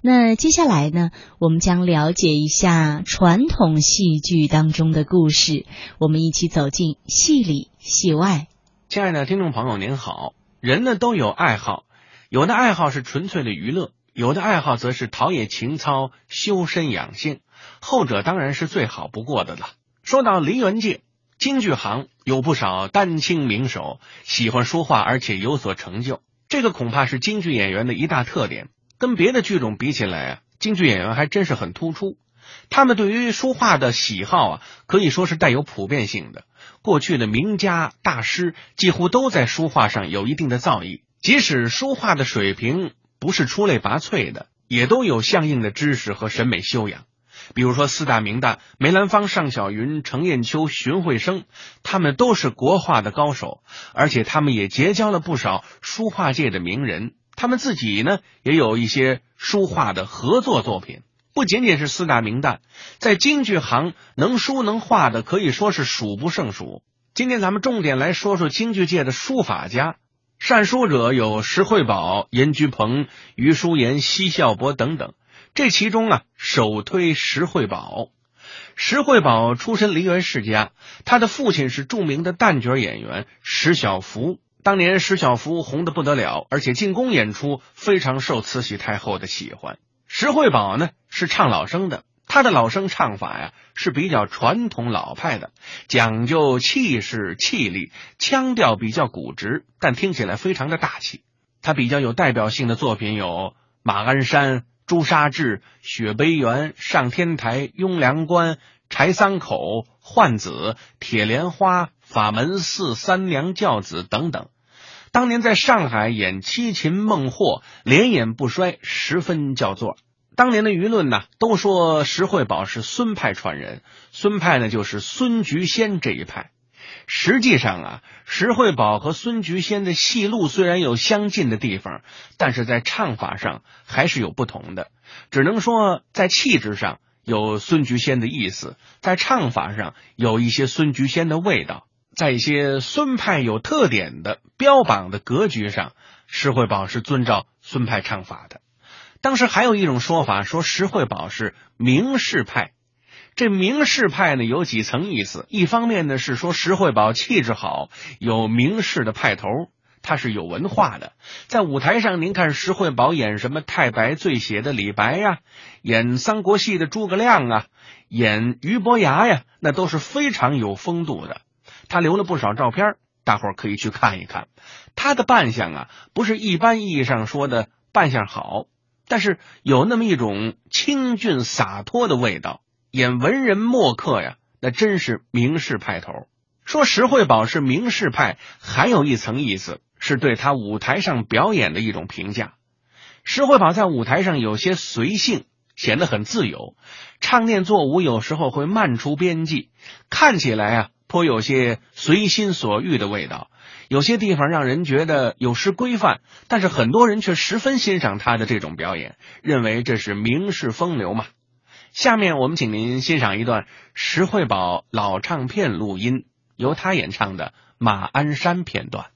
那接下来呢，我们将了解一下传统戏剧当中的故事。我们一起走进戏里戏外。亲爱的听众朋友，您好。人呢都有爱好，有的爱好是纯粹的娱乐，有的爱好则是陶冶情操、修身养性。后者当然是最好不过的了。说到梨园界，京剧行有不少丹青名手，喜欢书画，而且有所成就。这个恐怕是京剧演员的一大特点。跟别的剧种比起来啊，京剧演员还真是很突出。他们对于书画的喜好啊，可以说是带有普遍性的。过去的名家大师几乎都在书画上有一定的造诣，即使书画的水平不是出类拔萃的，也都有相应的知识和审美修养。比如说四大名旦梅兰芳、尚小云、程砚秋、荀慧生，他们都是国画的高手，而且他们也结交了不少书画界的名人。他们自己呢，也有一些书画的合作作品，不仅仅是四大名旦，在京剧行能书能画的可以说是数不胜数。今天咱们重点来说说京剧界的书法家，善书者有石慧宝、严居鹏、余叔岩、奚孝伯等等。这其中啊，首推石慧宝。石慧宝出身梨园世家，他的父亲是著名的旦角演员石小福。当年石小福红的不得了，而且进宫演出非常受慈禧太后的喜欢。石慧宝呢是唱老生的，他的老生唱法呀是比较传统老派的，讲究气势气力，腔调比较古直，但听起来非常的大气。他比较有代表性的作品有《马鞍山》《朱砂痣》《雪碑园》《上天台》《雍凉关》《柴桑口》《换子》《铁莲花》。法门寺三娘教子等等，当年在上海演七擒孟获，连演不衰，十分叫座。当年的舆论呢，都说石慧宝是孙派传人，孙派呢就是孙菊仙这一派。实际上啊，石慧宝和孙菊仙的戏路虽然有相近的地方，但是在唱法上还是有不同的。只能说在气质上有孙菊仙的意思，在唱法上有一些孙菊仙的味道。在一些孙派有特点的标榜的格局上，石慧宝是遵照孙派唱法的。当时还有一种说法，说石慧宝是名士派。这名士派呢，有几层意思。一方面呢，是说石慧宝气质好，有名士的派头，他是有文化的。在舞台上，您看石慧宝演什么太白醉写的李白呀，演三国戏的诸葛亮啊，演俞伯牙呀，那都是非常有风度的。他留了不少照片，大伙儿可以去看一看。他的扮相啊，不是一般意义上说的扮相好，但是有那么一种清俊洒脱的味道。演文人墨客呀，那真是名士派头。说石慧宝是名士派，还有一层意思，是对他舞台上表演的一种评价。石慧宝在舞台上有些随性，显得很自由，唱念做舞有时候会慢出边际，看起来啊。颇有些随心所欲的味道，有些地方让人觉得有失规范，但是很多人却十分欣赏他的这种表演，认为这是名士风流嘛。下面我们请您欣赏一段石慧宝老唱片录音，由他演唱的《马鞍山》片段。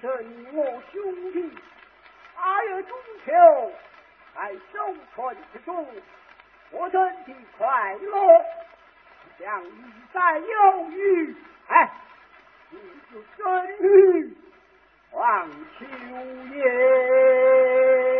生我兄弟，还有中秋，在收春之中，我真的快乐。想你在忧郁，哎，你就真于望秋夜。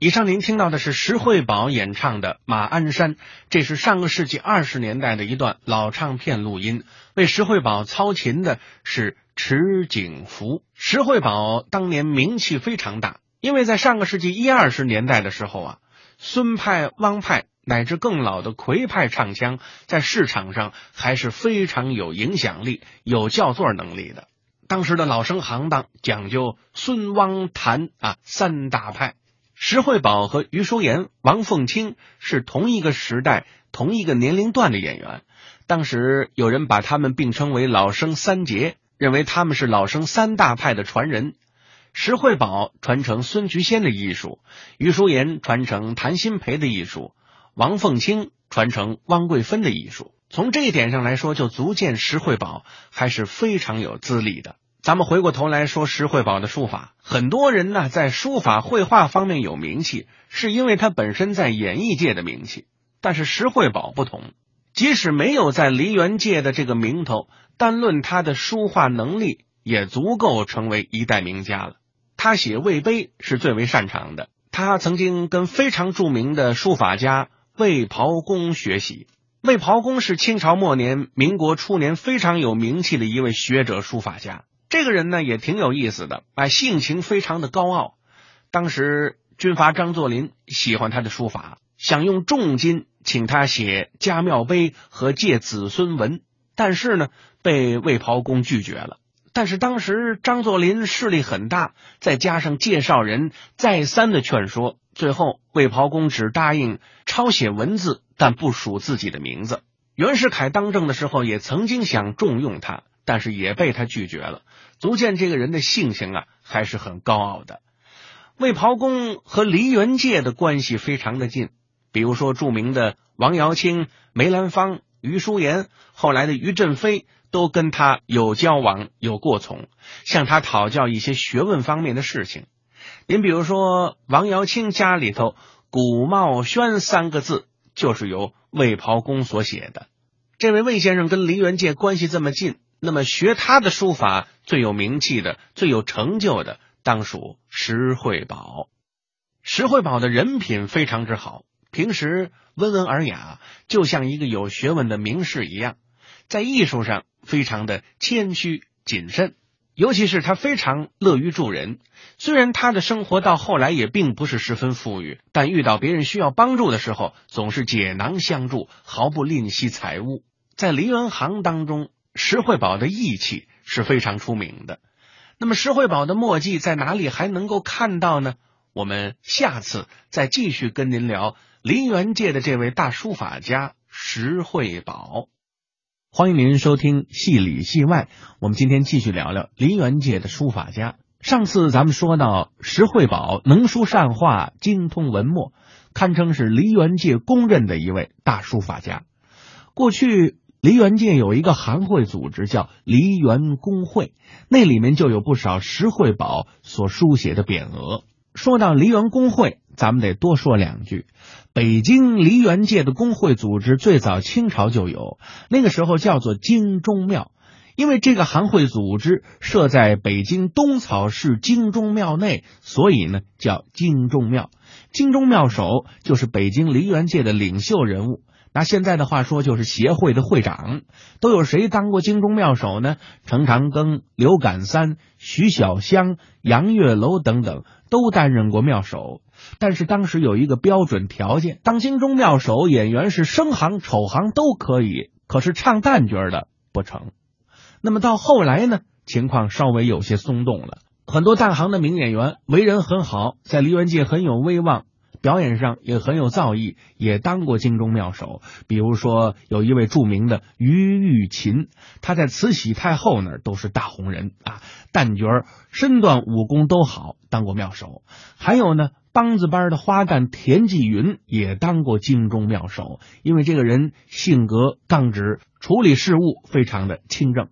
以上您听到的是石慧宝演唱的《马鞍山》，这是上个世纪二十年代的一段老唱片录音。为石慧宝操琴的是池景福。石慧宝当年名气非常大，因为在上个世纪一二十年代的时候啊，孙派、汪派乃至更老的魁派唱腔在市场上还是非常有影响力、有叫座能力的。当时的老生行当讲究孙、汪、谭啊三大派。石慧宝和余淑妍、王凤清是同一个时代、同一个年龄段的演员。当时有人把他们并称为“老生三杰”，认为他们是老生三大派的传人。石慧宝传承孙菊仙的艺术，余淑妍传承谭鑫培的艺术，王凤清传承汪桂芬的艺术。从这一点上来说，就足见石慧宝还是非常有资历的。咱们回过头来说石慧宝的书法，很多人呢在书法绘画方面有名气，是因为他本身在演艺界的名气。但是石慧宝不同，即使没有在梨园界的这个名头，单论他的书画能力，也足够成为一代名家了。他写魏碑是最为擅长的，他曾经跟非常著名的书法家魏袍公学习。魏袍公是清朝末年、民国初年非常有名气的一位学者书法家。这个人呢也挺有意思的，哎，性情非常的高傲。当时军阀张作霖喜欢他的书法，想用重金请他写家庙碑和借子孙文，但是呢被魏袍公拒绝了。但是当时张作霖势力很大，再加上介绍人再三的劝说，最后魏袍公只答应抄写文字，但不署自己的名字。袁世凯当政的时候也曾经想重用他。但是也被他拒绝了，足见这个人的性情啊还是很高傲的。魏袍公和梨园界的关系非常的近，比如说著名的王瑶卿、梅兰芳、余淑妍，后来的余振飞都跟他有交往、有过从，向他讨教一些学问方面的事情。您比如说王瑶卿家里头“古茂轩”三个字就是由魏袍公所写的。这位魏先生跟梨园界关系这么近。那么学他的书法最有名气的、最有成就的，当属石慧宝。石慧宝的人品非常之好，平时温文尔雅，就像一个有学问的名士一样。在艺术上非常的谦虚谨慎，尤其是他非常乐于助人。虽然他的生活到后来也并不是十分富裕，但遇到别人需要帮助的时候，总是解囊相助，毫不吝惜财物。在梨园行当中。石慧宝的义气是非常出名的。那么，石慧宝的墨迹在哪里还能够看到呢？我们下次再继续跟您聊梨园界的这位大书法家石慧宝。欢迎您收听《戏里戏外》，我们今天继续聊聊梨园界的书法家。上次咱们说到，石慧宝能书善画，精通文墨，堪称是梨园界公认的一位大书法家。过去。梨园界有一个行会组织，叫梨园公会，那里面就有不少石慧宝所书写的匾额。说到梨园公会，咱们得多说两句。北京梨园界的工会组织最早清朝就有，那个时候叫做京中庙，因为这个行会组织设在北京东草市京中庙内，所以呢叫京中庙。京中庙首就是北京梨园界的领袖人物。拿现在的话说，就是协会的会长。都有谁当过京中妙手呢？程长庚、刘感三、徐小香、杨月楼等等都担任过妙手。但是当时有一个标准条件：当京中妙手，演员是生行、丑行都可以，可是唱旦角的不成。那么到后来呢，情况稍微有些松动了。很多旦行的名演员为人很好，在梨园界很有威望。表演上也很有造诣，也当过京中妙手。比如说，有一位著名的于玉琴，他在慈禧太后那儿都是大红人啊，旦角身段武功都好，当过妙手。还有呢，梆子班的花旦田纪云也当过京中妙手，因为这个人性格刚直，处理事务非常的清正。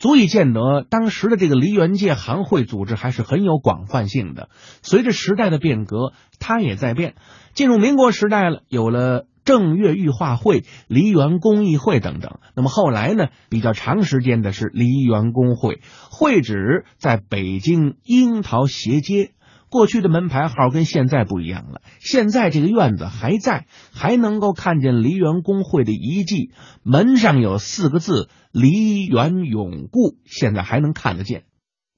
足以见得当时的这个梨园界行会组织还是很有广泛性的。随着时代的变革，它也在变。进入民国时代了，有了正月御画会、梨园公益会等等。那么后来呢，比较长时间的是梨园公会，会址在北京樱桃斜街。过去的门牌号跟现在不一样了，现在这个院子还在，还能够看见梨园公会的遗迹，门上有四个字“梨园永固”，现在还能看得见。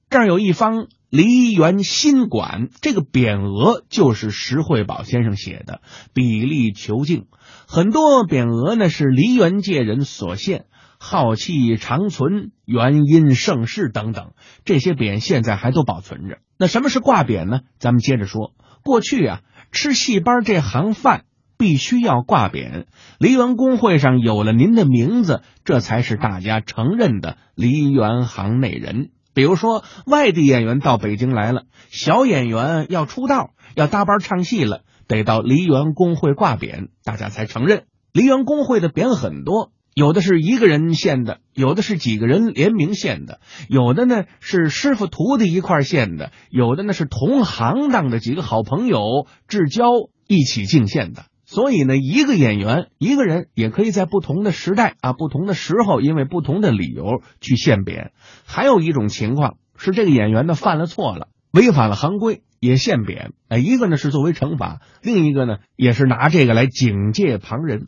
这儿有一方梨园新馆，这个匾额就是石惠宝先生写的，笔力遒劲。很多匾额呢是梨园界人所献。浩气长存，元音盛世等等，这些匾现在还都保存着。那什么是挂匾呢？咱们接着说。过去啊，吃戏班这行饭必须要挂匾，梨园公会上有了您的名字，这才是大家承认的梨园行内人。比如说，外地演员到北京来了，小演员要出道，要搭班唱戏了，得到梨园公会挂匾，大家才承认。梨园公会的匾很多。有的是一个人献的，有的是几个人联名献的，有的呢是师傅徒弟一块献的，有的呢是同行当的几个好朋友至交一起敬献的。所以呢，一个演员一个人也可以在不同的时代啊、不同的时候，因为不同的理由去献匾。还有一种情况是，这个演员呢犯了错了，违反了行规，也献匾。哎，一个呢是作为惩罚，另一个呢也是拿这个来警戒旁人。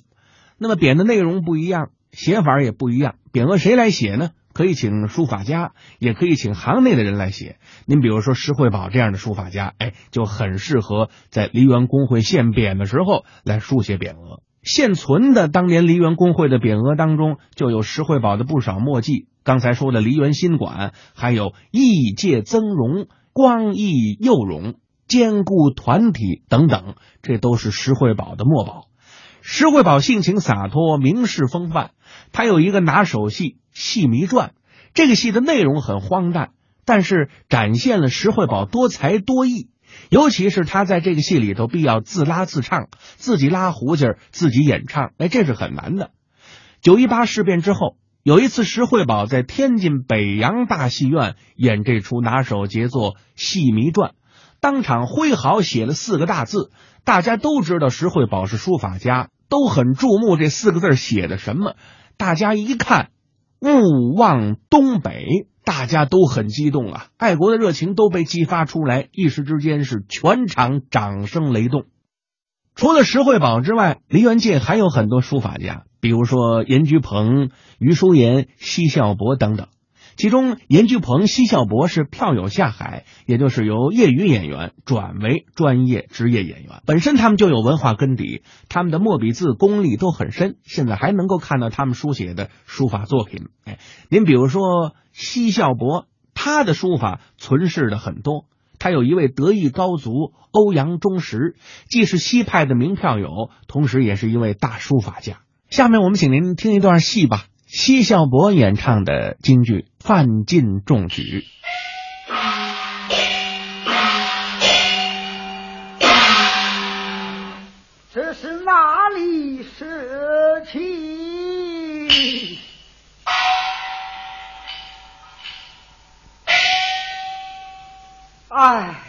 那么匾的内容不一样。写法也不一样，匾额谁来写呢？可以请书法家，也可以请行内的人来写。您比如说石惠宝这样的书法家，哎，就很适合在梨园公会献匾的时候来书写匾额。现存的当年梨园公会的匾额当中，就有石惠宝的不少墨迹。刚才说的梨园新馆，还有义界增荣、光义佑荣、兼顾团体等等，这都是石惠宝的墨宝。石慧宝性情洒脱，名士风范。他有一个拿手戏《戏迷传》，这个戏的内容很荒诞，但是展现了石慧宝多才多艺。尤其是他在这个戏里头，必要自拉自唱，自己拉胡琴，自己演唱，哎，这是很难的。九一八事变之后，有一次石惠宝在天津北洋大戏院演这出拿手杰作《戏迷传》，当场挥毫写了四个大字，大家都知道石惠宝是书法家。都很注目这四个字写的什么？大家一看，“勿忘东北”，大家都很激动啊，爱国的热情都被激发出来，一时之间是全场掌声雷动。除了石惠宝之外，梨园界还有很多书法家，比如说严居鹏、余叔岩、奚孝伯等等。其中，严居鹏、奚孝伯是票友下海，也就是由业余演员转为专业职业演员。本身他们就有文化根底，他们的墨笔字功力都很深。现在还能够看到他们书写的书法作品。哎，您比如说奚孝伯，他的书法存世的很多。他有一位得意高足欧阳中石，既是西派的名票友，同时也是一位大书法家。下面我们请您听一段戏吧。奚孝伯演唱的京剧《范进中举》，这是哪里事情？哎。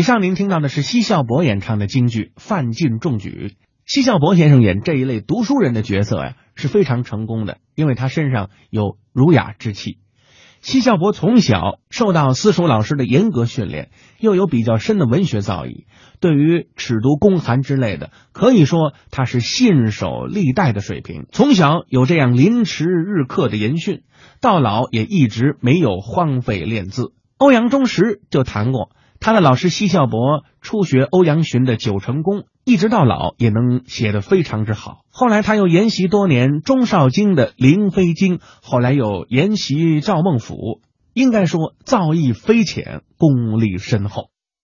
以上您听到的是奚孝伯演唱的京剧《范进中举》。奚孝伯先生演这一类读书人的角色呀，是非常成功的，因为他身上有儒雅之气。奚孝伯从小受到私塾老师的严格训练，又有比较深的文学造诣，对于尺牍公函之类的，可以说他是信手历代的水平。从小有这样临池日课的严训，到老也一直没有荒废练字。欧阳中石就谈过。他的老师奚孝伯初学欧阳询的九成宫，一直到老也能写得非常之好。后来他又研习多年钟绍京的《灵飞经》，后来又研习赵孟俯，应该说造诣非浅，功力深厚。